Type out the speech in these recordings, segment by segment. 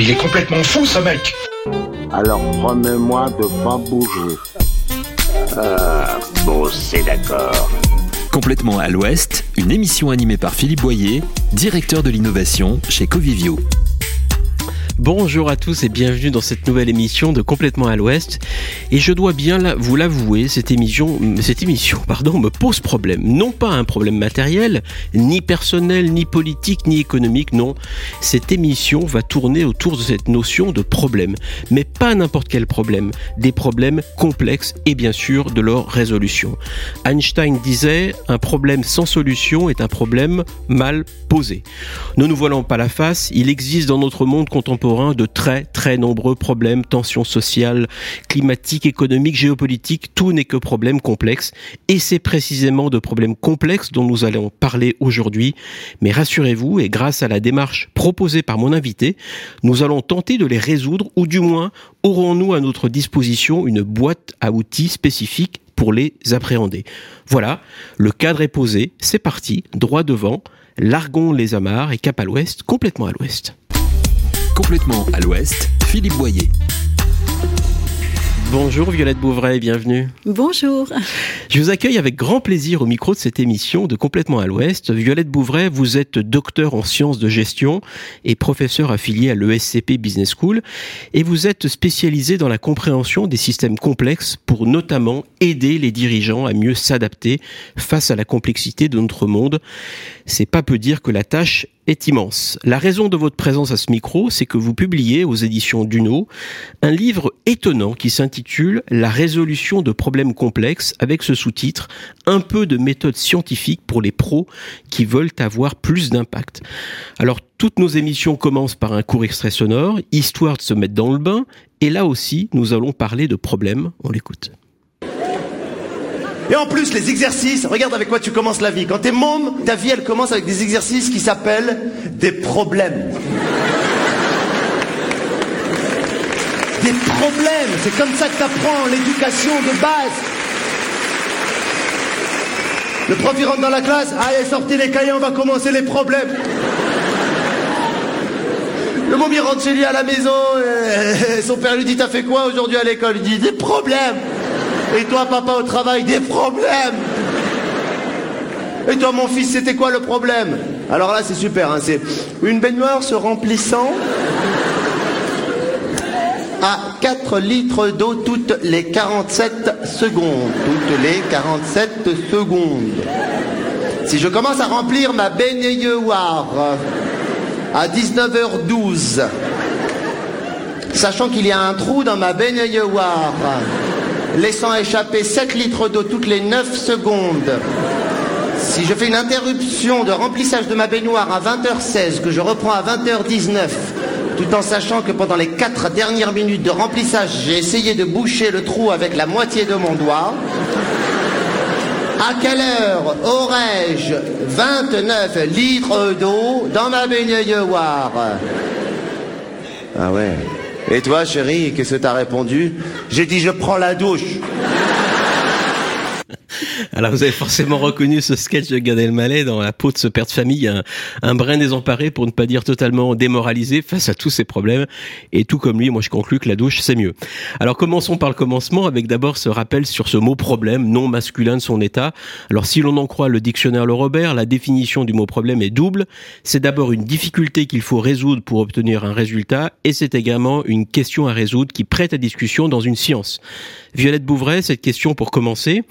Mais il est complètement fou ce mec Alors promets-moi de pas bouger. Ah, bon, c'est d'accord. Complètement à l'Ouest, une émission animée par Philippe Boyer, directeur de l'innovation chez Covivio. Bonjour à tous et bienvenue dans cette nouvelle émission de Complètement à l'Ouest. Et je dois bien vous l'avouer, cette émission, cette émission pardon, me pose problème. Non pas un problème matériel, ni personnel, ni politique, ni économique, non. Cette émission va tourner autour de cette notion de problème. Mais pas n'importe quel problème. Des problèmes complexes et bien sûr de leur résolution. Einstein disait, un problème sans solution est un problème mal posé. Ne nous voilons pas la face, il existe dans notre monde contemporain de très très nombreux problèmes, tensions sociales, climatiques, économiques, géopolitiques, tout n'est que problèmes complexes. Et c'est précisément de problèmes complexes dont nous allons parler aujourd'hui. Mais rassurez-vous, et grâce à la démarche proposée par mon invité, nous allons tenter de les résoudre, ou du moins aurons-nous à notre disposition une boîte à outils spécifique pour les appréhender. Voilà, le cadre est posé, c'est parti, droit devant, largons les amarres et cap à l'ouest, complètement à l'ouest. Complètement à l'ouest, Philippe Boyer. Bonjour Violette Bouvray, bienvenue. Bonjour. Je vous accueille avec grand plaisir au micro de cette émission de Complètement à l'Ouest. Violette Bouvray, vous êtes docteur en sciences de gestion et professeur affilié à l'ESCP Business School et vous êtes spécialisé dans la compréhension des systèmes complexes pour notamment aider les dirigeants à mieux s'adapter face à la complexité de notre monde. C'est pas peu dire que la tâche est immense. La raison de votre présence à ce micro, c'est que vous publiez aux éditions Duno un livre étonnant qui s'intitule La résolution de problèmes complexes avec ce sous-titre Un peu de méthode scientifique pour les pros qui veulent avoir plus d'impact. Alors toutes nos émissions commencent par un court extrait sonore, histoire de se mettre dans le bain, et là aussi nous allons parler de problèmes. On l'écoute. Et en plus, les exercices, regarde avec quoi tu commences la vie. Quand t'es môme, ta vie, elle commence avec des exercices qui s'appellent des problèmes. Des problèmes, c'est comme ça que t'apprends l'éducation de base. Le prof, il rentre dans la classe, allez, sortez les cahiers, on va commencer les problèmes. Le môme, il rentre chez lui à la maison, son père lui dit, t'as fait quoi aujourd'hui à l'école? Il dit, des problèmes. Et toi, papa, au travail, des problèmes. Et toi, mon fils, c'était quoi le problème? Alors là, c'est super. Hein, c'est une baignoire se remplissant à 4 litres d'eau toutes les 47 secondes. Toutes les 47 secondes. Si je commence à remplir ma baignoire à 19h12, sachant qu'il y a un trou dans ma baignoire, laissant échapper 7 litres d'eau toutes les 9 secondes. Si je fais une interruption de remplissage de ma baignoire à 20h16, que je reprends à 20h19, tout en sachant que pendant les 4 dernières minutes de remplissage, j'ai essayé de boucher le trou avec la moitié de mon doigt, à quelle heure aurais-je 29 litres d'eau dans ma baignoire? Ah ouais. Et toi, chérie, qu'est-ce que t'as répondu? J'ai dit, je prends la douche. Alors vous avez forcément reconnu ce sketch de Gad Elmaleh dans la peau de ce père de famille, un, brin désemparé pour ne pas dire totalement démoralisé face à tous ces problèmes. Et tout comme lui, moi je conclus que la douche c'est mieux. Alors commençons par le commencement avec d'abord ce rappel sur ce mot problème non masculin de son état. Alors si l'on en croit le dictionnaire Le Robert, la définition du mot problème est double. C'est d'abord une difficulté qu'il faut résoudre pour obtenir un résultat et c'est également une question à résoudre qui prête à discussion dans une science. Violette Bouvray, cette question pour commencer.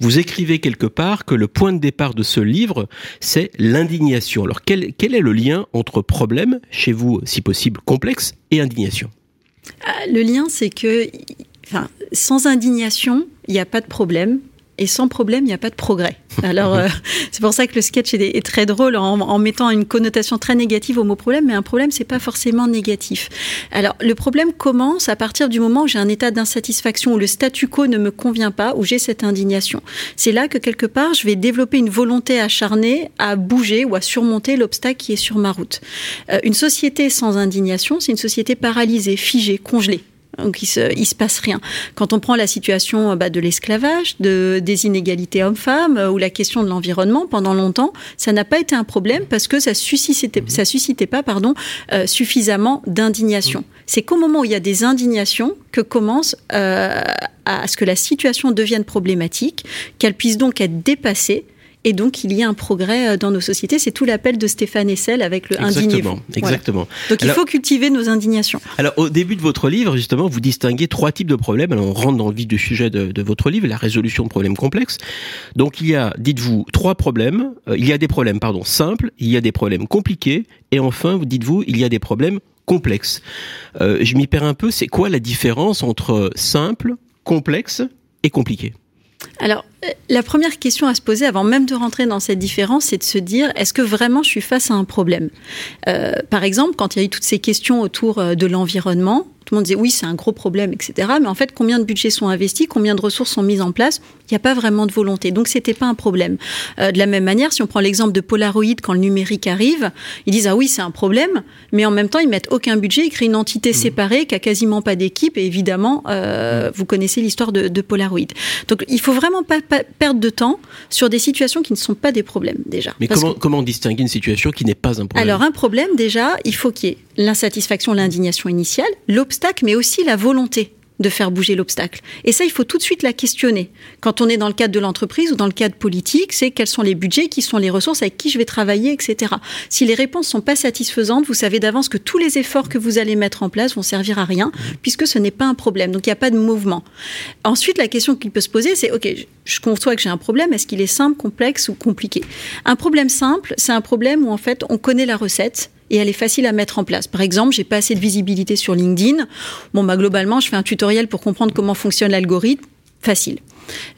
Vous écrivez quelque part que le point de départ de ce livre, c'est l'indignation. Alors quel, est le lien entre problème, chez vous si possible complexe, et indignation? Ah, Le lien, c'est que sans indignation, il n'y a pas de problème. Et sans problème, il n'y a pas de progrès. Alors, euh, c'est pour ça que le sketch est, est très drôle en, en mettant une connotation très négative au mot problème, mais un problème, c'est pas forcément négatif. Alors, le problème commence à partir du moment où j'ai un état d'insatisfaction, où le statu quo ne me convient pas, où j'ai cette indignation. C'est là que quelque part, je vais développer une volonté acharnée à bouger ou à surmonter l'obstacle qui est sur ma route. Euh, une société sans indignation, c'est une société paralysée, figée, congelée. Donc il se, il se passe rien. Quand on prend la situation bah, de l'esclavage, de, des inégalités hommes-femmes ou la question de l'environnement, pendant longtemps, ça n'a pas été un problème parce que ça suscitait, ça suscitait pas pardon, euh, suffisamment d'indignation. C'est qu'au moment où il y a des indignations que commence euh, à ce que la situation devienne problématique, qu'elle puisse donc être dépassée et donc il y a un progrès euh, dans nos sociétés. C'est tout l'appel de Stéphane Essel avec le Exactement, exactement. Donc il faut cultiver nos indignations. Alors au début de votre livre, justement, vous distinguez trois types de problèmes. Alors on rentre dans le vif du sujet de, de votre livre, la résolution de problèmes complexes. Donc il y a, dites-vous, trois problèmes. Euh, il y a des problèmes, pardon, simples, il y a des problèmes compliqués, et enfin, vous dites-vous, il y a des problèmes complexes. Euh, je m'y perds un peu. C'est quoi la différence entre simple, complexe et compliqué? Alors, la première question à se poser avant même de rentrer dans cette différence, c'est de se dire est-ce que vraiment je suis face à un problème? Euh, Par exemple, quand il y a eu toutes ces questions autour euh, de l'environnement, tout le monde disait oui, c'est un gros problème, etc. Mais en fait, combien de budgets sont investis, combien de ressources sont mises en place? Il n'y a pas vraiment de volonté. Donc, c'était pas un problème. Euh, de la même manière, si on prend l'exemple de Polaroid, quand le numérique arrive, ils disent ah oui, c'est un problème, mais en même temps, ils mettent aucun budget, ils créent une entité mmh. séparée qui a quasiment pas d'équipe. Et évidemment, euh, mmh. vous connaissez l'histoire de, de, Polaroid. Donc, il faut vraiment pas, pas, perdre de temps sur des situations qui ne sont pas des problèmes déjà. Mais comment, que... comment distinguer une situation qui n'est pas un problème? Alors, un problème déjà, il faut qu'il y ait l'insatisfaction, l'indignation initiale, l'obstacle, mais aussi la volonté de faire bouger l'obstacle. Et ça, il faut tout de suite la questionner. Quand on est dans le cadre de l'entreprise ou dans le cadre politique, c'est quels sont les budgets, qui sont les ressources, avec qui je vais travailler, etc. Si les réponses sont pas satisfaisantes, vous savez d'avance que tous les efforts que vous allez mettre en place vont servir à rien, puisque ce n'est pas un problème. Donc il n'y a pas de mouvement. Ensuite, la question qu'il peut se poser, c'est, OK, je conçois que j'ai un problème, est-ce qu'il est simple, complexe ou compliqué? Un problème simple, c'est un problème où en fait on connaît la recette, et elle est facile à mettre en place. Par exemple, j'ai pas assez de visibilité sur LinkedIn. Bon, bah, globalement, je fais un tutoriel pour comprendre comment fonctionne l'algorithme. Facile.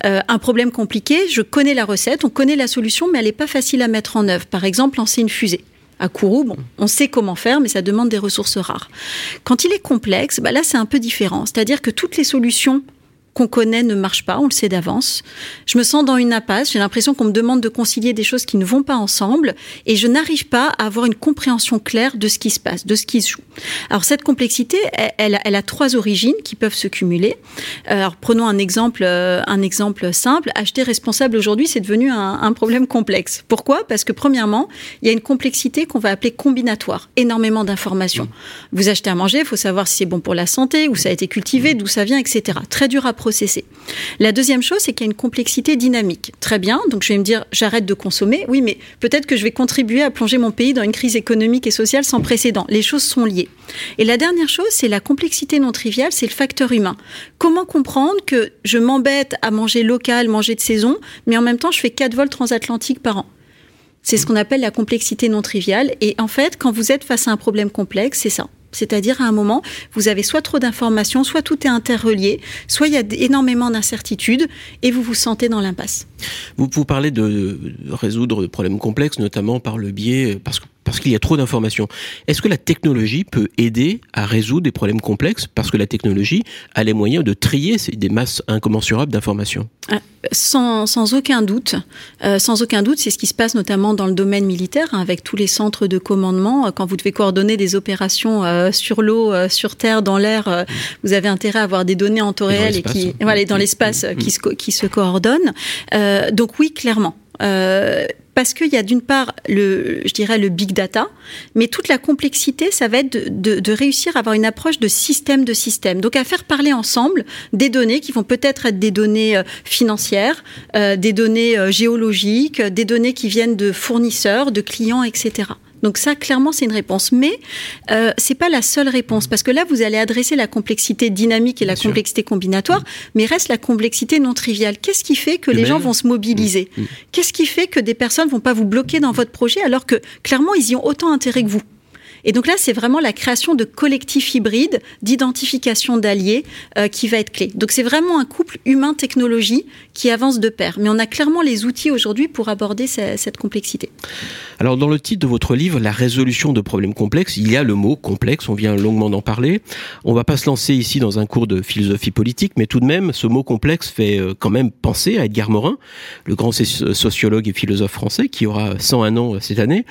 Euh, un problème compliqué, je connais la recette, on connaît la solution, mais elle n'est pas facile à mettre en œuvre. Par exemple, lancer une fusée. À Kourou, bon, on sait comment faire, mais ça demande des ressources rares. Quand il est complexe, bah là, c'est un peu différent. C'est-à-dire que toutes les solutions qu'on connaît ne marche pas, on le sait d'avance. Je me sens dans une impasse, j'ai l'impression qu'on me demande de concilier des choses qui ne vont pas ensemble et je n'arrive pas à avoir une compréhension claire de ce qui se passe, de ce qui se joue. Alors cette complexité, elle, elle, a trois origines qui peuvent se cumuler. Alors prenons un exemple, euh, un exemple simple. Acheter responsable aujourd'hui, c'est devenu un, un, problème complexe. Pourquoi? Parce que premièrement, il y a une complexité qu'on va appeler combinatoire, énormément d'informations. Mmh. Vous achetez à manger, il faut savoir si c'est bon pour la santé, où ça a été cultivé, d'où ça vient, etc. Très dur à la deuxième chose, c'est qu'il y a une complexité dynamique. Très bien, donc je vais me dire, j'arrête de consommer. Oui, mais peut-être que je vais contribuer à plonger mon pays dans une crise économique et sociale sans précédent. Les choses sont liées. Et la dernière chose, c'est la complexité non triviale, c'est le facteur humain. Comment comprendre que je m'embête à manger local, manger de saison, mais en même temps, je fais 4 vols transatlantiques par an? C'est ce qu'on appelle la complexité non triviale. Et en fait, quand vous êtes face à un problème complexe, c'est ça. C'est-à-dire à un moment, vous avez soit trop d'informations, soit tout est interrelié, soit il y a énormément d'incertitudes et vous vous sentez dans l'impasse. Vous, vous parlez de résoudre des problèmes complexes, notamment par le biais, parce que parce qu'il y a trop d'informations. Est-ce que la technologie peut aider à résoudre des problèmes complexes parce que la technologie a les moyens de trier des masses incommensurables d'informations? Ah, sans, sans, aucun doute. Euh, sans aucun doute, c'est ce qui se passe notamment dans le domaine militaire, hein, avec tous les centres de commandement. Euh, quand vous devez coordonner des opérations euh, sur l'eau, euh, sur terre, dans l'air, euh, vous avez intérêt à avoir des données en temps réel et, qui, voilà, dans l'espace mmh. qui, se, qui se coordonnent. donc oui, clairement. Euh, parce qu'il y a d'une part le, je dirais le big data, mais toute la complexité, ça va être de, de, de, réussir à avoir une approche de système de système. Donc à faire parler ensemble des données qui vont peut-être être des données euh, financières, euh, des données euh, géologiques, des données qui viennent de fournisseurs, de clients, etc. Donc ça, clairement, c'est une réponse. Mais euh, c'est pas la seule réponse, parce que là, vous allez adresser la complexité dynamique et la Bien complexité sûr. combinatoire, mais reste la complexité non triviale. Qu'est-ce qui fait que De les même. gens vont se mobiliser mmh. Qu'est-ce qui fait que des personnes vont pas vous bloquer dans votre projet alors que clairement, ils y ont autant intérêt que vous et donc là, c'est vraiment la création de collectifs hybrides d'identification d'alliés euh, qui va être clé. Donc c'est vraiment un couple humain-technologie qui avance de pair. Mais on a clairement les outils aujourd'hui pour aborder cette complexité. Alors dans le titre de votre livre, La résolution de problèmes complexes, il y a le mot complexe, on vient longuement d'en parler. On va pas se lancer ici dans un cours de philosophie politique, mais tout de même, ce mot complexe fait euh, quand même penser à Edgar Morin, le grand sociologue et philosophe français qui aura 101 ans euh, cette année.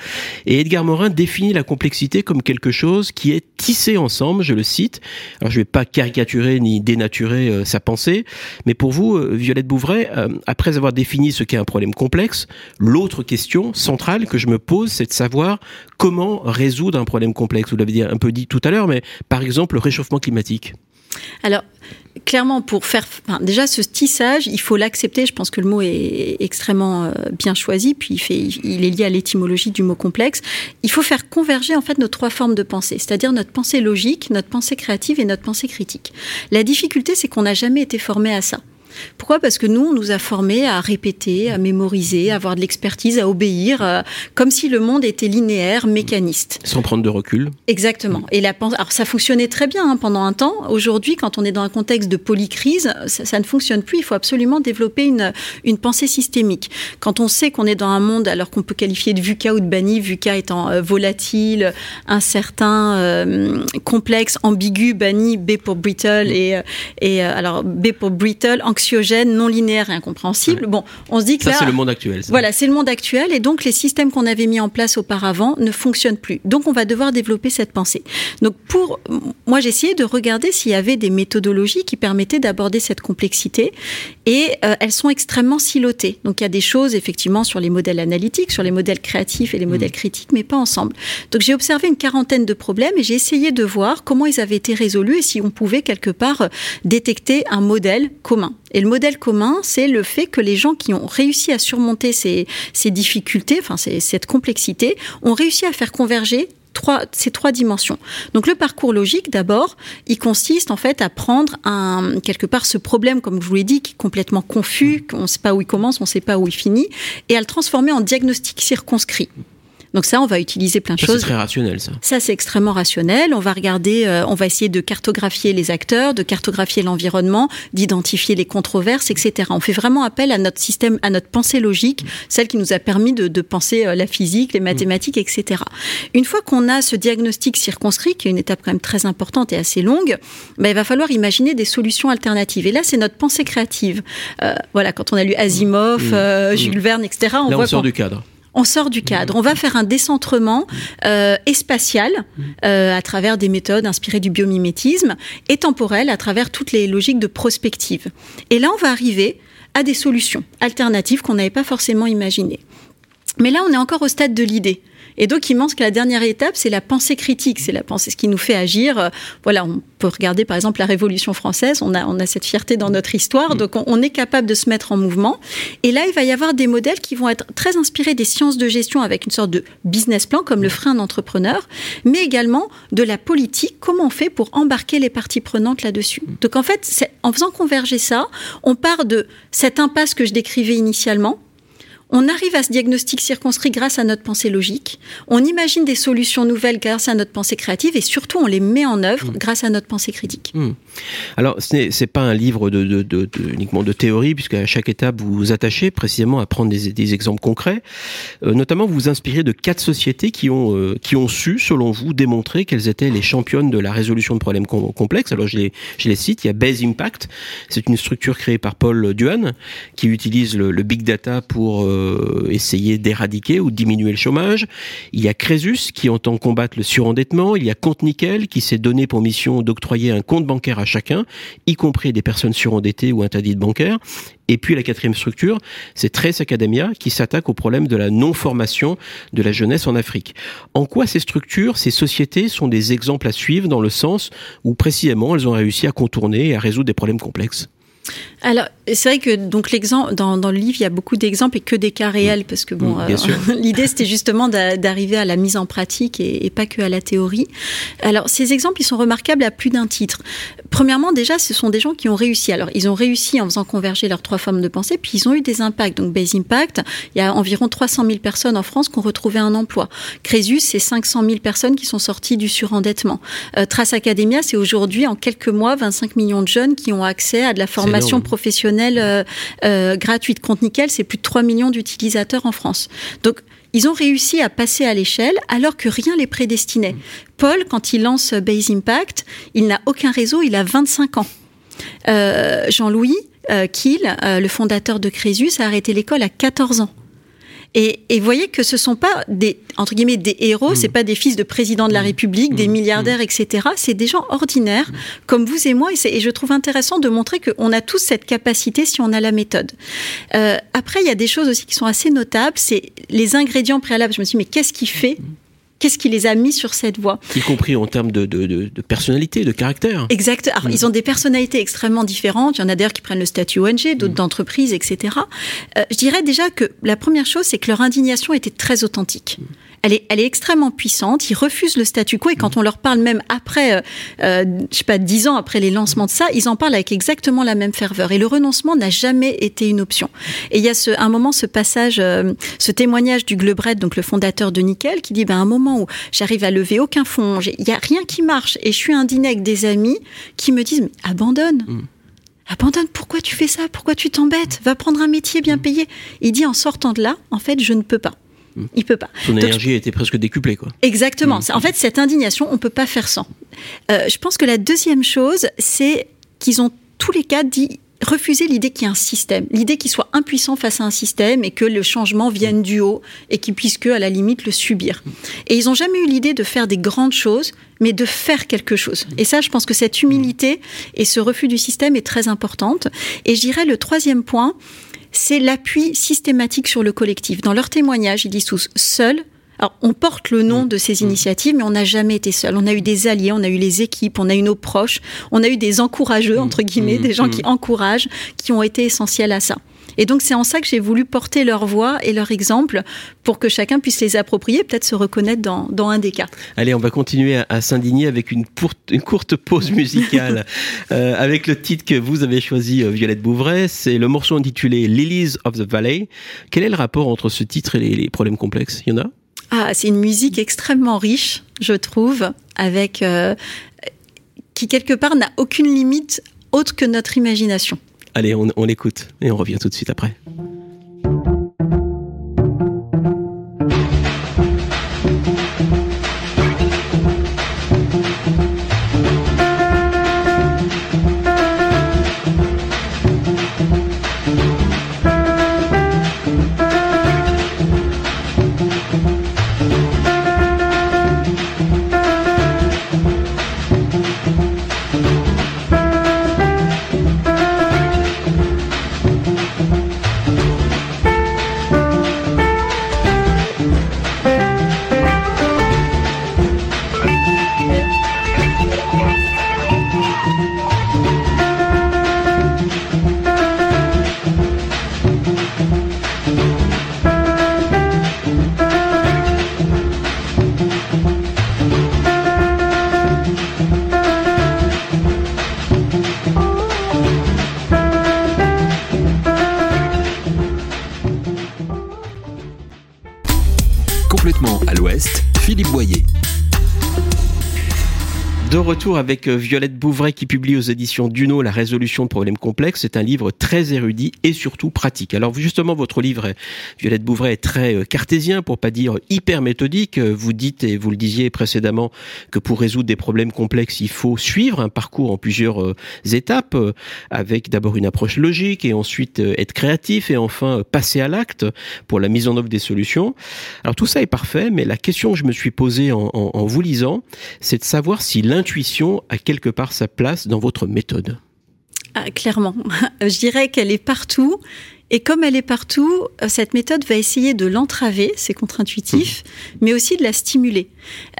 Et Edgar Morin définit la complexité comme quelque chose qui est tissé ensemble, je le cite. Alors je vais pas caricaturer ni dénaturer euh, sa pensée, mais pour vous, euh, Violette Bouvray, euh, après avoir défini ce qu'est un problème complexe, l'autre question centrale que je me pose, c'est de savoir comment résoudre un problème complexe. Vous l'avez un peu dit tout à l'heure, mais par exemple le réchauffement climatique. Alors, clairement, pour faire. Déjà, ce tissage, il faut l'accepter. Je pense que le mot est extrêmement euh, bien choisi, puis il, il est lié à l'étymologie du mot complexe. Il faut faire converger, en fait, nos trois formes de pensée, c'est-à-dire notre pensée logique, notre pensée créative et notre pensée critique. La difficulté, c'est qu'on n'a jamais été formé à ça. Pourquoi? Parce que nous, on nous a formés à répéter, à mémoriser, à avoir de l'expertise, à obéir, euh, comme si le monde était linéaire, mécaniste. Sans prendre de recul. Exactement. Et la alors ça fonctionnait très bien hein, pendant un temps. Aujourd'hui, quand on est dans un contexte de polycrise, ça, ça, ne fonctionne plus. Il faut absolument développer une, une pensée systémique. Quand on sait qu'on est dans un monde, alors qu'on peut qualifier de VUCA ou de BANI, VUCA étant euh, volatile, incertain, euh, complexe, ambigu, BANI, B pour brittle et, et alors B pour brittle, anxieux non linéaire et incompréhensible. Bon, on se dit que ça, c'est le monde actuel. Voilà, c'est le monde actuel et donc les systèmes qu'on avait mis en place auparavant ne fonctionnent plus. Donc on va devoir développer cette pensée. Donc pour moi, j'ai essayé de regarder s'il y avait des méthodologies qui permettaient d'aborder cette complexité et euh, elles sont extrêmement silotées. Donc il y a des choses effectivement sur les modèles analytiques, sur les modèles créatifs et les modèles mmh. critiques, mais pas ensemble. Donc j'ai observé une quarantaine de problèmes et j'ai essayé de voir comment ils avaient été résolus et si on pouvait quelque part euh, détecter un modèle commun. Et le modèle commun, c'est le fait que les gens qui ont réussi à surmonter ces, difficultés, enfin cette complexité, ont réussi à faire converger Trois, ces trois dimensions. Donc le parcours logique, d'abord, il consiste en fait à prendre un, quelque part ce problème, comme je vous l'ai dit, qui est complètement confus, on ne sait pas où il commence, on ne sait pas où il finit, et à le transformer en diagnostic circonscrit. Donc ça, on va utiliser plein de choses. C'est très rationnel, ça. Ça, c'est extrêmement rationnel. On va regarder, euh, on va essayer de cartographier les acteurs, de cartographier l'environnement, d'identifier les controverses, etc. On fait vraiment appel à notre système, à notre pensée logique, celle qui nous a permis de, de penser euh, la physique, les mathématiques, etc. Une fois qu'on a ce diagnostic circonscrit, qui est une étape quand même très importante et assez longue, ben, il va falloir imaginer des solutions alternatives. Et là, c'est notre pensée créative. Euh, voilà, quand on a lu Asimov, mmh. euh, Jules mmh. Verne, etc. On là, voit on sort du cadre on sort du cadre. On va faire un décentrement euh, spatial euh, à travers des méthodes inspirées du biomimétisme et temporel à travers toutes les logiques de prospective. Et là, on va arriver à des solutions alternatives qu'on n'avait pas forcément imaginées. Mais là, on est encore au stade de l'idée. Et donc, il manque que la dernière étape, c'est la pensée critique. C'est la pensée, ce qui nous fait agir. Euh, voilà, on peut regarder par exemple la Révolution française. On a, on a cette fierté dans notre histoire. Donc, on, est capable de se mettre en mouvement. Et là, il va y avoir des modèles qui vont être très inspirés des sciences de gestion avec une sorte de business plan, comme le frein d'entrepreneur, mais également de la politique. Comment on fait pour embarquer les parties prenantes là-dessus Donc, en fait, en faisant converger ça, on part de cette impasse que je décrivais initialement on arrive à ce diagnostic circonscrit grâce à notre pensée logique. On imagine des solutions nouvelles grâce à notre pensée créative et surtout on les met en œuvre mmh. grâce à notre pensée critique. Mmh. Alors, ce n'est pas un livre de, uniquement de théorie, puisque à chaque étape, vous vous attachez précisément à prendre des, exemples concrets. Euh, notamment, vous vous inspirez de quatre sociétés qui ont, euh, qui ont su, selon vous, démontrer qu'elles étaient les championnes de la résolution de problèmes complexes. Alors, je les, je les cite. Il y a Base Impact. C'est une structure créée par Paul Duan, qui utilise le, big data pour euh, essayer d'éradiquer ou diminuer le chômage. Il y a Crésus, qui entend combattre le surendettement. Il y a Compte Nickel, qui s'est donné pour mission d'octroyer un compte bancaire à chacun, y compris des personnes surendettées ou interdites bancaires. Et puis la quatrième structure, c'est Trace Academia qui s'attaque au problème de la non-formation de la jeunesse en Afrique. En quoi ces structures, ces sociétés sont des exemples à suivre dans le sens où précisément elles ont réussi à contourner et à résoudre des problèmes complexes? Alors, c'est vrai que donc l'exemple dans, dans, le livre, il y a beaucoup d'exemples et que des cas réels parce que bon, euh, l'idée c'était justement d'arriver à la mise en pratique et, pas que à la théorie. Alors, ces exemples, ils sont remarquables à plus d'un titre. Premièrement, déjà, ce sont des gens qui ont réussi. Alors, ils ont réussi en faisant converger leurs trois formes de pensée, puis ils ont eu des impacts. Donc, Base Impact, il y a environ 300 000 personnes en France qui ont retrouvé un emploi. Crésus, c'est 500 000 personnes qui sont sorties du surendettement. Euh, Trace Academia, c'est aujourd'hui en quelques mois 25 millions de jeunes qui ont accès à de la formation professionnelle euh, euh, gratuite. Compte Nickel, c'est plus de 3 millions d'utilisateurs en France. Donc, ils ont réussi à passer à l'échelle alors que rien les prédestinait. Paul, quand il lance Base Impact, il n'a aucun réseau, il a 25 ans. Euh, Jean-Louis Kiel, le fondateur de Crésus, a arrêté l'école à 14 ans. Et, et voyez que ce sont pas des entre guillemets des héros, c'est pas des fils de président de la République, des milliardaires, etc. C'est des gens ordinaires comme vous et moi. Et, et je trouve intéressant de montrer qu'on a tous cette capacité si on a la méthode. Euh, après, il y a des choses aussi qui sont assez notables. C'est les ingrédients préalables. Je me suis dit, mais qu'est-ce qui fait? Qu'est-ce qui les a mis sur cette voie Y compris en termes de, de, de, de personnalité, de caractère. Exact. Alors, ils ont des personnalités extrêmement différentes. Il y en a d'ailleurs qui prennent le statut ONG, d'autres d'entreprises, etc. Euh, je dirais déjà que la première chose, c'est que leur indignation était très authentique. Elle est, elle est extrêmement puissante. Ils refusent le statu quo et quand on leur parle même après, euh, euh, je sais pas, dix ans après les lancements de ça, ils en parlent avec exactement la même ferveur. Et le renoncement n'a jamais été une option. Et il y a ce, un moment ce passage, euh, ce témoignage du Glebret, donc le fondateur de Nickel, qui dit ben, un moment où j'arrive à lever aucun fonds, j'ai- il y a rien qui marche et je suis indigné avec des amis qui me disent Mais abandonne. Abandonne, pourquoi tu fais ça? Pourquoi tu t'embêtes? Va prendre un métier bien payé. Il dit en sortant de là, en fait, je ne peux pas. Il peut pas. Son Donc, énergie a été presque décuplée, quoi. Exactement. C'est- En fait, cette indignation, on peut pas faire sans. Euh, je pense que la deuxième chose, c'est qu'ils ont tous les quatre dit refuser l'idée qu'il y ait un système, l'idée qu'ils soient impuissants face à un système et que le changement vienne du haut et qu'ils puissent que, à la limite, le subir. Et ils n'ont jamais eu l'idée de faire des grandes choses, mais de faire quelque chose. Et ça, je pense que cette humilité et ce refus du système est très importante. Et je dirais le troisième point, c'est l'appui systématique sur le collectif. Dans leur témoignage, ils disent tous seuls. Alors, on porte le nom de ces initiatives, mais on n'a jamais été seul. On a eu des alliés, on a eu les équipes, on a eu nos proches, on a eu des encourageux, entre guillemets, des gens qui encouragent, qui ont été essentiels à ça. Et donc, c'est en ça que j'ai voulu porter leur voix et leur exemple pour que chacun puisse les approprier, peut-être se reconnaître dans, dans un des cas. Allez, on va continuer à, à s'indigner avec une, pour- une courte pause musicale euh, avec le titre que vous avez choisi, euh, Violette Bouvray. C'est le morceau intitulé Lilies of the Valley. Quel est le rapport entre ce titre et les, les problèmes complexes? Il y en a? Ah, c'est une musique extrêmement riche, je trouve, avec euh, qui quelque part n'a aucune limite autre que notre imagination. Allez, on, l'écoute et on revient tout de suite après. De retour avec euh, Violette Bouvray qui publie aux éditions Duno La résolution de problèmes complexes. C'est un livre très érudit et surtout pratique. Alors justement, votre livre, Violette Bouvray, est très euh, cartésien, pour pas dire hyper méthodique. Euh, Vous dites, et vous le disiez précédemment, que pour résoudre des problèmes complexes, il faut suivre un parcours en plusieurs étapes, avec d'abord une approche logique et ensuite être créatif et enfin passer à l'acte pour la mise en œuvre des solutions. Alors tout ça est parfait, mais la question que je me suis posée en vous lisant, c'est de savoir si l'intuition a quelque part sa place dans votre méthode. Ah, clairement. Je dirais qu'elle est partout. Et comme elle est partout, euh, cette méthode va essayer de l'entraver, c'est contre-intuitif, mais aussi de la stimuler.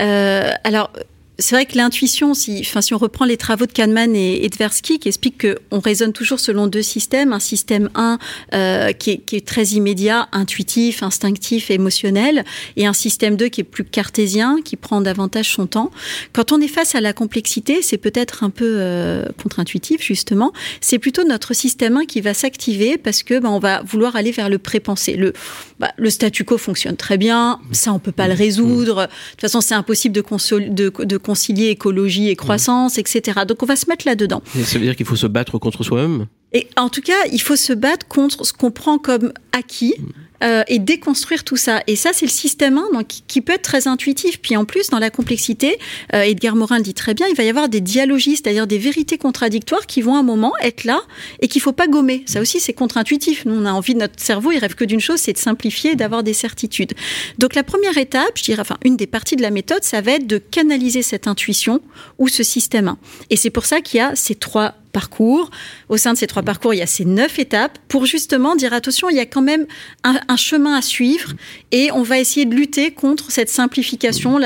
Euh, alors, c'est vrai que l'intuition, si, enfin, si on reprend les travaux de Kahneman et, et Tversky, qui expliquent qu'on raisonne toujours selon deux systèmes, un système 1 euh, qui, est, qui est très immédiat, intuitif, instinctif, émotionnel, et un système 2 qui est plus cartésien, qui prend davantage son temps. Quand on est face à la complexité, c'est peut-être un peu euh, contre-intuitif justement. C'est plutôt notre système 1 qui va s'activer parce que ben, on va vouloir aller vers le pré-pensé. Le, bah, le statu quo fonctionne très bien, ça on peut pas le résoudre. De toute façon, c'est impossible de, de, de concilier écologie et croissance, etc. Donc on va se mettre là-dedans. Ça veut dire qu'il faut se battre contre soi-même? Et en tout cas, il faut se battre contre ce qu'on prend comme acquis. Euh, et déconstruire tout ça. Et ça, c'est le système 1 donc, qui peut être très intuitif. Puis en plus, dans la complexité, euh, Edgar Morin le dit très bien, il va y avoir des dialogies, c'est-à-dire des vérités contradictoires qui vont à un moment être là et qu'il faut pas gommer. Ça aussi, c'est contre-intuitif. Nous, on a envie de notre cerveau, il rêve que d'une chose, c'est de simplifier et d'avoir des certitudes. Donc la première étape, je dirais, enfin, une des parties de la méthode, ça va être de canaliser cette intuition ou ce système 1. Et c'est pour ça qu'il y a ces trois parcours. Au sein de ces trois parcours, il y a ces neuf étapes pour justement dire attention, il y a quand même un, chemin à suivre et on va essayer de lutter contre cette simplification,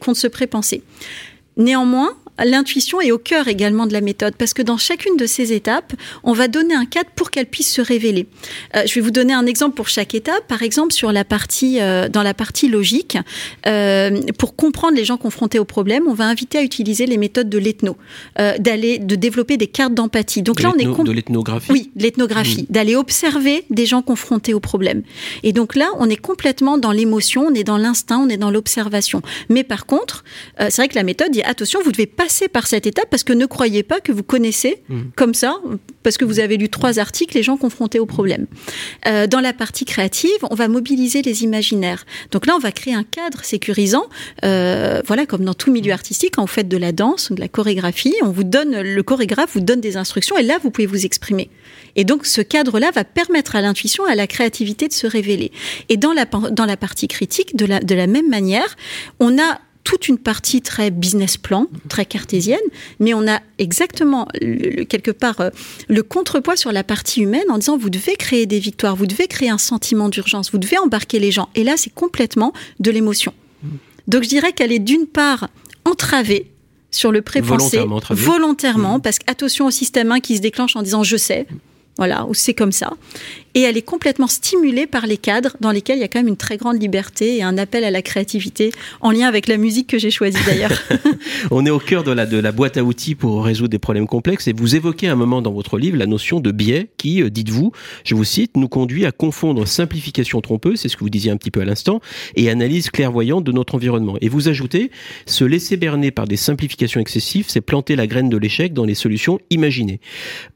contre ce pré-pensée. Néanmoins, l'intuition est au cœur également de la méthode parce que dans chacune de ces étapes, on va donner un cadre pour qu'elle puisse se révéler. Euh, je vais vous donner un exemple pour chaque étape. Par exemple, sur la partie, euh, dans la partie logique, euh, pour comprendre les gens confrontés au problème, on va inviter à utiliser les méthodes de l'ethno, d'aller, de développer des cartes d'empathie. Donc là, on est de l'ethnographie. Oui, l'ethnographie, mmh. d'aller observer des gens confrontés au problème. Et donc là, on est complètement dans l'émotion, on est dans l'instinct, on est dans l'observation. Mais par contre, c'est vrai que la méthode dit attention, vous devez pas par cette étape parce que ne croyez pas que vous connaissez mmh. comme ça, parce que vous avez lu trois articles, les gens confrontés au problème. Euh, dans la partie créative, on va mobiliser les imaginaires. Donc là, on va créer un cadre sécurisant. Euh, voilà, comme dans tout milieu artistique, quand vous faites de la danse de la chorégraphie, on vous donne, le chorégraphe vous donne des instructions et là, vous pouvez vous exprimer. Et donc, ce cadre-là va permettre à l'intuition, à la créativité de se révéler. Et dans la, dans la partie critique, de la, de la même manière, on a toute une partie très business plan, très cartésienne, mais on a exactement quelque part euh, le contrepoids sur la partie humaine en disant vous devez créer des victoires, vous devez créer un sentiment d'urgence, vous devez embarquer les gens. Et là, c'est complètement de l'émotion. Donc je dirais qu'elle est d'une part entravée sur le pré-pensé, volontairement, volontairement mmh. parce qu'attention au système 1 qui se déclenche en disant je sais, voilà, ou c'est comme ça et elle est complètement stimulée par les cadres dans lesquels il y a quand même une très grande liberté et un appel à la créativité en lien avec la musique que j'ai choisie d'ailleurs. On est au cœur de la, boîte à outils pour résoudre des problèmes complexes et vous évoquez un moment dans votre livre la notion de biais qui, euh, dites-vous, je vous cite, nous conduit à confondre simplification trompeuse, c'est ce que vous disiez un petit peu à l'instant, et analyse clairvoyante de notre environnement. Et vous ajoutez, se laisser berner par des simplifications excessives, c'est planter la graine de l'échec dans les solutions imaginées.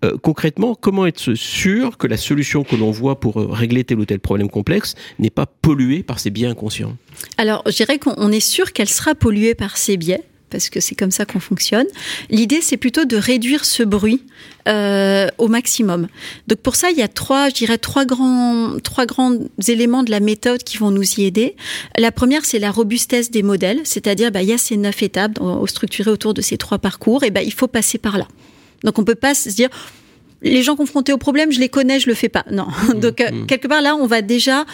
Euh, concrètement, comment être sûr que la solution que l'on on voit pour euh, régler tel ou tel problème complexe n'est pas polluée par ces biais inconscients Alors, je dirais qu'on est sûr qu'elle sera polluée par ces biais parce que c'est comme ça qu'on fonctionne. L'idée, c'est plutôt de réduire ce bruit euh, au maximum. Donc pour ça, il y a trois, je dirais trois grands, trois grands éléments de la méthode qui vont nous y aider. La première, c'est la robustesse des modèles, c'est-à-dire, bah, il y a ces neuf étapes structurées autour de ces trois parcours, et bah, il faut passer par là. Donc on peut pas se dire les gens confrontés au problème, je les connais, je le fais pas. Non. Mmh, Donc euh, mmh. quelque part là, on va déjà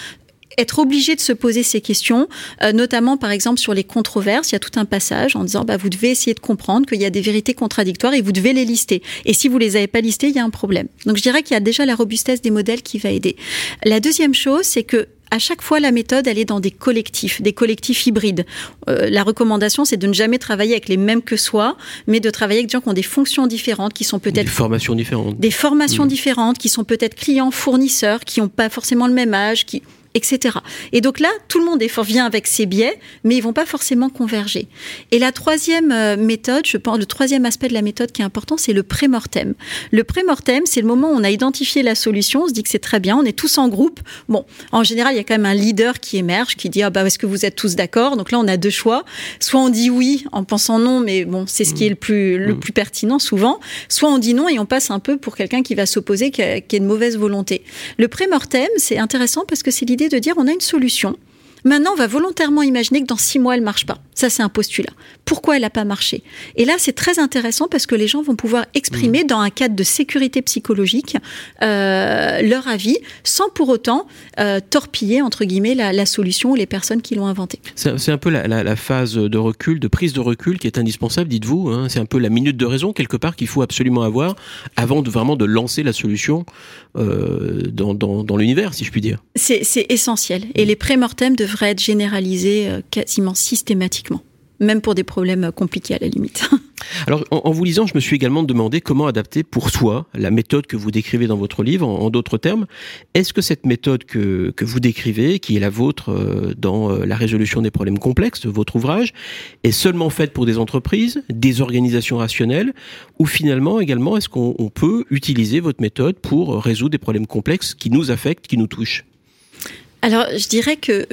être obligé de se poser ces questions, euh, notamment par exemple sur les controverses. Il y a tout un passage en disant bah, vous devez essayer de comprendre qu'il y a des vérités contradictoires et vous devez les lister. Et si vous les avez pas listées, il y a un problème. Donc je dirais qu'il y a déjà la robustesse des modèles qui va aider. La deuxième chose, c'est que à chaque fois, la méthode, elle est dans des collectifs, des collectifs hybrides. Euh, la recommandation, c'est de ne jamais travailler avec les mêmes que soi, mais de travailler avec des gens qui ont des fonctions différentes, qui sont peut-être... Des formations différentes. Des formations mmh. différentes, qui sont peut-être clients, fournisseurs, qui n'ont pas forcément le même âge, qui etc. Et donc là, tout le monde vient avec ses biais, mais ils vont pas forcément converger. Et la troisième euh, méthode, je pense, le troisième aspect de la méthode qui est important, c'est le pré-mortem. Le pré-mortem, c'est le moment où on a identifié la solution, on se dit que c'est très bien, on est tous en groupe. Bon, en général, il y a quand même un leader qui émerge, qui dit ah bah est-ce que vous êtes tous d'accord? Donc là, on a deux choix. Soit on dit oui en pensant non, mais bon, c'est ce qui est le plus le mm. plus pertinent souvent. Soit on dit non et on passe un peu pour quelqu'un qui va s'opposer, qui a, qui a une mauvaise volonté. Le pré-mortem, c'est intéressant parce que c'est l'idée de dire on a une solution. Maintenant, on va volontairement imaginer que dans six mois, elle marche pas. Ça, c'est un postulat. Pourquoi elle n'a pas marché? Et là, c'est très intéressant parce que les gens vont pouvoir exprimer, mmh. dans un cadre de sécurité psychologique, euh, leur avis, sans pour autant euh, torpiller, entre guillemets, la, solution ou les personnes qui l'ont inventée. C'est un peu la, phase de recul, de prise de recul qui est indispensable, dites-vous. Hein. c'est un peu la minute de raison, quelque part, qu'il faut absolument avoir avant de vraiment de lancer la solution euh, dans, dans, l'univers, si je puis dire. C'est essentiel. Et les pré-mortems devraient être généralisés euh, quasiment systématiquement, même pour des problèmes compliqués à la limite. Alors, en, vous lisant, je me suis également demandé comment adapter pour soi la méthode que vous décrivez dans votre livre. En, d'autres termes, est-ce que cette méthode que, que, vous décrivez, qui est la vôtre euh, dans euh, la résolution des problèmes complexes, votre ouvrage, est seulement faite pour des entreprises, des organisations rationnelles, ou finalement également, est-ce qu'on peut utiliser votre méthode pour résoudre des problèmes complexes qui nous affectent, qui nous touchent? Alors, je dirais que,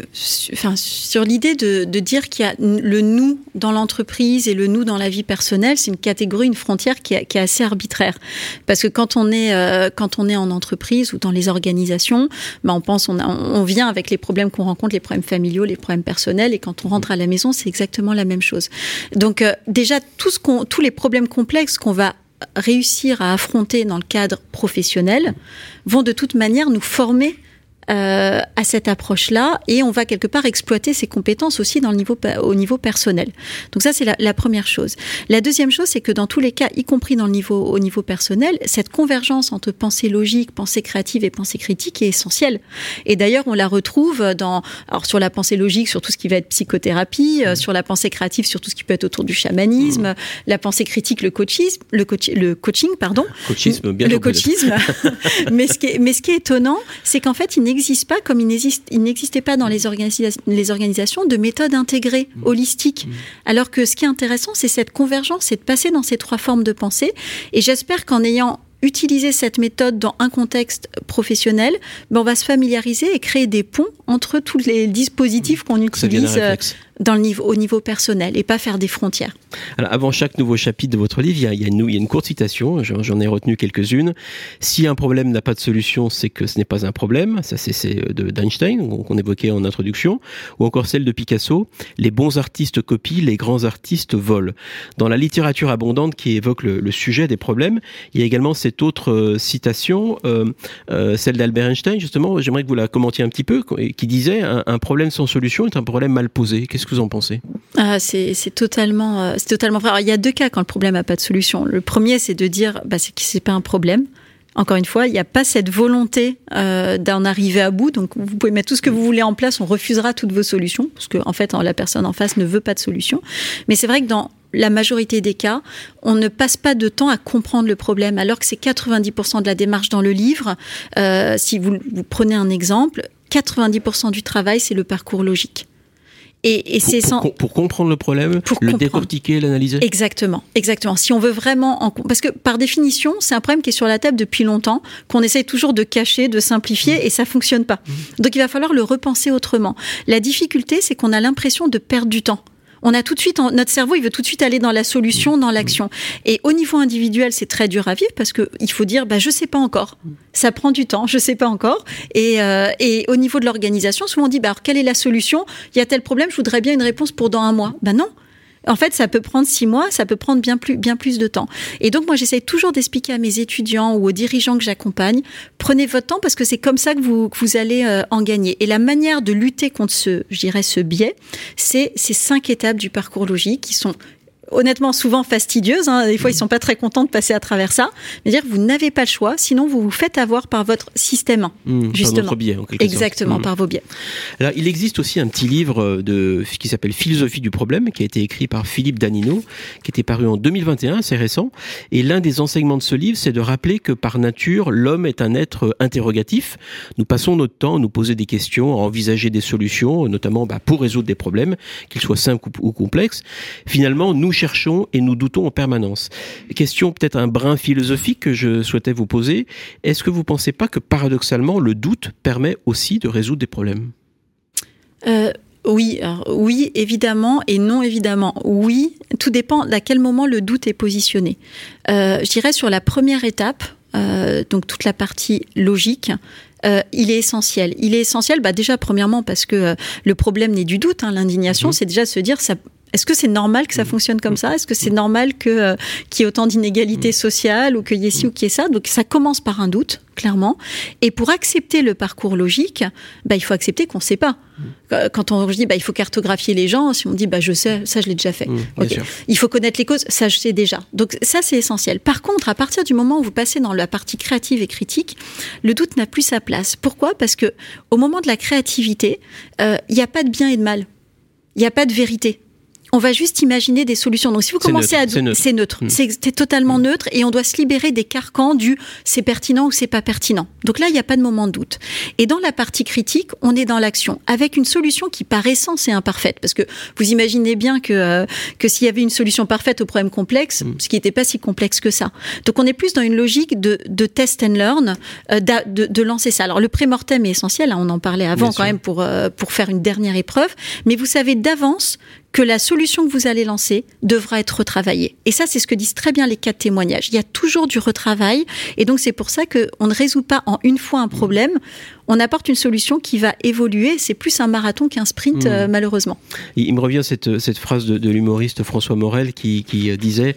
enfin, sur l'idée de, de, dire qu'il y a le nous dans l'entreprise et le nous dans la vie personnelle, c'est une catégorie, une frontière qui est, qui est, assez arbitraire. Parce que quand on est, euh, quand on est en entreprise ou dans les organisations, ben on pense, on, a, on vient avec les problèmes qu'on rencontre, les problèmes familiaux, les problèmes personnels, et quand on rentre à la maison, c'est exactement la même chose. Donc, euh, déjà, tout ce qu'on, tous les problèmes complexes qu'on va réussir à affronter dans le cadre professionnel vont de toute manière nous former euh, à cette approche-là et on va quelque part exploiter ses compétences aussi dans le niveau, au niveau personnel. Donc ça, c'est la, la, première chose. La deuxième chose, c'est que dans tous les cas, y compris dans le niveau, au niveau personnel, cette convergence entre pensée logique, pensée créative et pensée critique est essentielle. Et d'ailleurs, on la retrouve dans, alors sur la pensée logique, sur tout ce qui va être psychothérapie, euh, sur la pensée créative, sur tout ce qui peut être autour du chamanisme, mmh. la pensée critique, le coachisme, le, coach, le coaching, pardon. Coachisme, bien Le coachisme. mais, ce qui est, mais ce qui est étonnant, c'est qu'en fait, il n'existe pas, comme il n'existait pas dans les, organisa les, organisations, de méthodes intégrées, mmh. holistiques. Mmh. Alors que ce qui est intéressant, c'est cette convergence, c'est de passer dans ces trois formes de pensée. Et j'espère qu'en ayant utilisé cette méthode dans un contexte professionnel, ben on va se familiariser et créer des ponts entre tous les dispositifs qu'on utilise dans le niveau, au niveau personnel et pas faire des frontières. Alors, avant chaque nouveau chapitre de votre livre, il y a, il y une, courte citation, j'en ai retenu quelques-unes. Si un problème n'a pas de solution, c'est que ce n'est pas un problème. Ça, c'est d'Einstein, qu'on évoquait en introduction. Ou encore celle de Picasso. Les bons artistes copient, les grands artistes volent. Dans la littérature abondante qui évoque le, sujet des problèmes, il y a également cette autre euh, citation, euh, euh, celle d'Albert Einstein, justement, j'aimerais que vous la commentiez un petit peu, qui disait un, problème sans solution est un problème mal posé. Vous en pensez ah, C'est totalement, euh, c'est totalement vrai. Il y a deux cas quand le problème n'a pas de solution. Le premier, c'est de dire bah, c'est que c'est pas un problème. Encore une fois, il n'y a pas cette volonté euh, d'en arriver à bout. Donc, vous pouvez mettre tout ce que vous voulez en place, on refusera toutes vos solutions, parce que en fait, la personne en face ne veut pas de solution. Mais c'est vrai que dans la majorité des cas, on ne passe pas de temps à comprendre le problème, alors que c'est 90% de la démarche dans le livre. Euh, si vous prenez un exemple, 90% du travail, c'est le parcours logique. Et, et c'est sans... pour, pour, comprendre le problème, pour le comprendre. décortiquer, l'analyser. Exactement, exactement. Si on veut vraiment, en... parce que par définition, c'est un problème qui est sur la table depuis longtemps, qu'on essaye toujours de cacher, de simplifier, mmh. et ça fonctionne pas. Mmh. Donc il va falloir le repenser autrement. La difficulté, c'est qu'on a l'impression de perdre du temps on a tout de suite, notre cerveau, il veut tout de suite aller dans la solution, dans l'action. Et au niveau individuel, c'est très dur à vivre parce que il faut dire, bah, je sais pas encore. Ça prend du temps, je sais pas encore. Et, euh, et au niveau de l'organisation, souvent on dit, bah, alors, quelle est la solution? Il y a tel problème, je voudrais bien une réponse pour dans un mois. Ben non. En fait, ça peut prendre six mois, ça peut prendre bien plus, bien plus de temps. Et donc, moi, j'essaie toujours d'expliquer à mes étudiants ou aux dirigeants que j'accompagne, prenez votre temps parce que c'est comme ça que vous, vous allez euh, en gagner. Et la manière de lutter contre ce, je dirais, ce biais, c'est ces cinq étapes du parcours logique qui sont honnêtement souvent fastidieuses. Hein. Des fois, ils sont pas très contents de passer à travers ça. Mais dire, vous n'avez pas le choix, sinon vous vous faites avoir par votre système, mmh, justement. Par biais, en quelque Exactement, sorte. par vos biais. Alors, il existe aussi un petit livre de qui s'appelle Philosophie du problème, qui a été écrit par Philippe Danino, qui était paru en 2021, c'est récent. Et l'un des enseignements de ce livre, c'est de rappeler que par nature, l'homme est un être interrogatif. Nous passons notre temps à nous poser des questions, à envisager des solutions, notamment bah, pour résoudre des problèmes, qu'ils soient simples ou complexes. Finalement, nous cherchons et nous doutons en permanence. Question peut-être un brin philosophique que je souhaitais vous poser. Est-ce que vous ne pensez pas que paradoxalement, le doute permet aussi de résoudre des problèmes? Euh... Oui, alors, oui, évidemment, et non évidemment. Oui, tout dépend à quel moment le doute est positionné. Euh, je dirais sur la première étape, euh, donc toute la partie logique, euh, il est essentiel. Il est essentiel, bah déjà premièrement parce que euh, le problème n'est du doute, hein, l'indignation, mmh. c'est déjà de se dire ça est-ce que c'est normal que ça fonctionne comme ça? Est-ce que c'est normal que euh, qu'il y ait autant d'inégalités sociales ou qu'il y ait ci ou qu'il y ait ça? Donc ça commence par un doute, clairement. Et pour accepter le parcours logique, bah, il faut accepter qu'on ne sait pas. Quand on dit bah, il faut cartographier les gens, si on dit bah, je sais, ça je l'ai déjà fait. Mmh, okay. Il faut connaître les causes, ça je sais déjà. Donc ça c'est essentiel. Par contre, à partir du moment où vous passez dans la partie créative et critique, le doute n'a plus sa place. Pourquoi? Parce que au moment de la créativité, il euh, n'y a pas de bien et de mal. Il n'y a pas de vérité on va juste imaginer des solutions. Donc si vous commencez neutre, à c'est neutre. c'est neutre, Mm. c'est c'est totalement neutre et on doit se libérer des carcans du c'est pertinent ou c'est pas pertinent. Donc là, il n'y a pas de moment de doute. Et dans la partie critique, on est dans l'action avec une solution qui par essence est imparfaite parce que vous imaginez bien que euh, que s'il y avait une solution parfaite au problème complexe, Mm. ce qui n'était pas si complexe que ça. Donc on est plus dans une logique de, de test and learn, euh, de, de lancer ça. Alors le pré-mortem est essentiel, hein, on en parlait avant Bien quand sûr. même pour euh, pour faire une dernière épreuve, mais vous savez d'avance que la solution que vous allez lancer devra être retravaillée. Et ça, c'est ce que disent très bien les quatre témoignages. Il y a toujours du retravail, et donc c'est pour ça que on ne résout pas en une fois un problème. On apporte une solution qui va évoluer. C'est plus un marathon qu'un sprint, Mm. euh, malheureusement. Il me revient cette, cette phrase de, de l'humoriste François Morel qui, qui euh, disait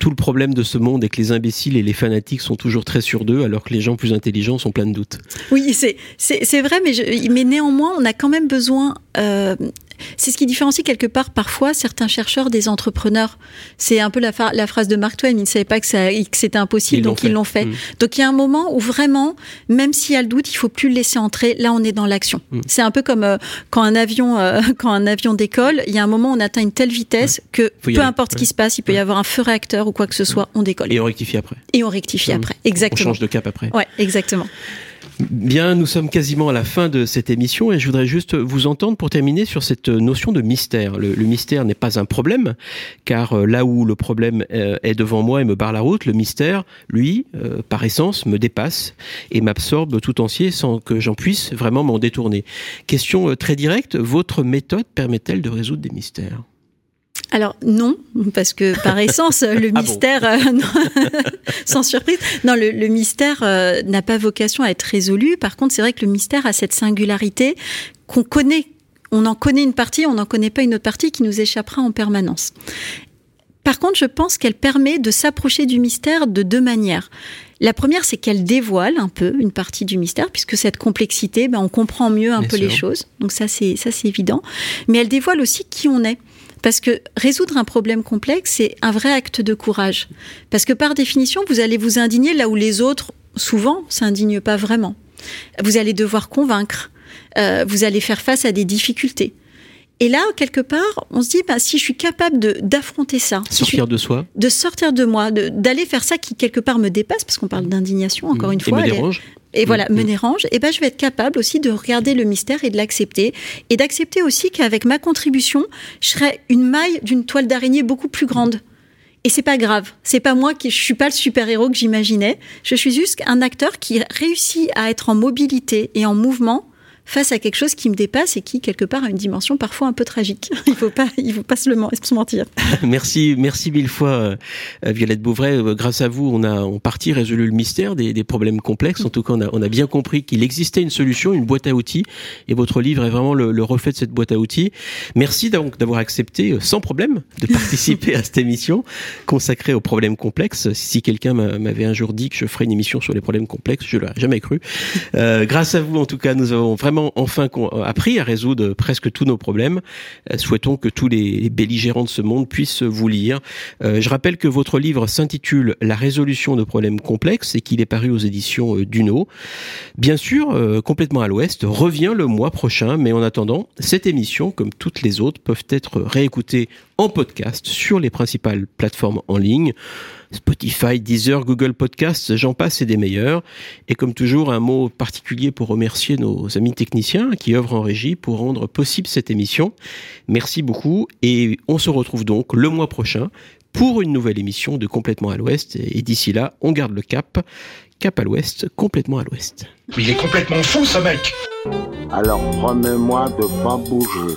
Tout le problème de ce monde est que les imbéciles et les fanatiques sont toujours très sûrs d'eux, alors que les gens plus intelligents sont pleins de doutes. Oui, c'est vrai, mais je, mais néanmoins, on a quand même besoin. euh, c'est ce qui différencie quelque part parfois certains chercheurs des entrepreneurs. C'est un peu la, phrase de Mark Twain. Ils ne savaient pas que, que c'était impossible, Ils donc ils l'ont fait. Mm. Donc il y a un moment où vraiment, même s'il y a le doute, il faut plus le laisser entrer. Là, on est dans l'action. Mm. C'est un peu comme euh, quand un avion, euh, quand un avion décolle. Il y a un moment où on atteint une telle vitesse que Faut y peu importe ce qui se passe, il peut y avoir un feu réacteur ou quoi que ce soit, on décolle Et on rectifie après. et on rectifie Mm. après. On Exactement. change de cap après. Ouais, exactement. Bien, nous sommes quasiment à la fin de cette émission et je voudrais juste vous entendre pour terminer sur cette notion de mystère. Le, mystère n'est pas un problème, car euh, là où le problème euh, est devant moi et me barre la route, le mystère, lui, euh, par essence, me dépasse et m'absorbe tout entier sans que j'en puisse vraiment m'en détourner. Question très directe, votre méthode permet-elle de résoudre des mystères? Alors non, parce que par essence, le Ah bon mystère, euh, non, sans surprise, non, le, le mystère euh, n'a pas vocation à être résolu. Par contre, c'est vrai que le mystère a cette singularité qu'on connaît. On en connaît une partie, on n'en connaît pas une autre partie qui nous échappera en permanence. Par contre, je pense qu'elle permet de s'approcher du mystère de deux manières. La première, c'est qu'elle dévoile un peu une partie du mystère, puisque cette complexité, ben, on comprend mieux un Bien peu les choses. Donc ça, c'est ça, c'est évident. Mais elle dévoile aussi qui on est. Parce que résoudre un problème complexe, c'est un vrai acte de courage. Parce que par définition, vous allez vous indigner là où les autres, souvent, s'indignent pas vraiment. Vous allez devoir convaincre. Euh, vous allez faire face à des difficultés. Et là, quelque part, on se dit, bah, si je suis capable d'affronter ça, si Sortir de soi de sortir de moi, d'aller faire ça qui quelque part me dépasse, parce qu'on parle d'indignation encore une et fois, me dérange et voilà, Mm, me mm. dérange, et ben je vais être capable aussi de regarder le mystère et de l'accepter, et d'accepter aussi qu'avec ma contribution, je serai une maille d'une toile d'araignée beaucoup plus grande. Et c'est pas grave, c'est pas moi qui je suis pas le super héros que j'imaginais. Je suis juste un acteur qui réussit à être en mobilité et en mouvement face à quelque chose qui me dépasse et qui quelque part a une dimension parfois un peu tragique. Il faut pas, il faut pas se le men- se mentir. Merci, merci mille fois, euh, Violette Bouvray. Euh, Grâce à vous, on a en partie résolu le mystère des, des problèmes complexes. En tout cas, on a, on a bien compris qu'il existait une solution, une boîte à outils, et votre livre est vraiment le, le reflet de cette boîte à outils. Merci donc d'avoir accepté euh, sans problème de participer à cette émission consacrée aux problèmes complexes. Si quelqu'un m'a- m'avait un jour dit que je ferais une émission sur les problèmes complexes, je l'aurais jamais cru. Euh, grâce à vous, en tout cas, nous avons vraiment enfin appris à résoudre presque tous nos problèmes. Euh, souhaitons que tous les, belligérants de ce monde puissent vous lire. Euh, je rappelle que votre livre s'intitule La résolution de problèmes complexes et qu'il est paru aux éditions euh, Duno. Bien sûr, complètement à l'ouest revient le mois prochain, mais en attendant, cette émission, comme toutes les autres, peuvent être réécoutées en podcast sur les principales plateformes en ligne. Spotify, Deezer, Google Podcasts, j'en passe et des meilleurs. Et comme toujours, un mot particulier pour remercier nos amis techniciens qui œuvrent en régie pour rendre possible cette émission. Merci beaucoup et on se retrouve donc le mois prochain pour une nouvelle émission de Complètement à l'Ouest. Et d'ici là, on garde le cap. Cap à l'Ouest, complètement à l'Ouest. Mais il est complètement fou ce mec Alors promets-moi de pas bouger.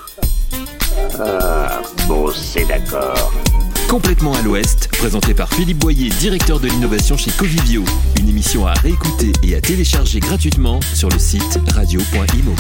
Ah, bon, c'est d'accord. Complètement à l'Ouest, présenté par Philippe Boyer, directeur de l'innovation chez Covivio. Une émission à réécouter et à télécharger gratuitement sur le site radio.imo.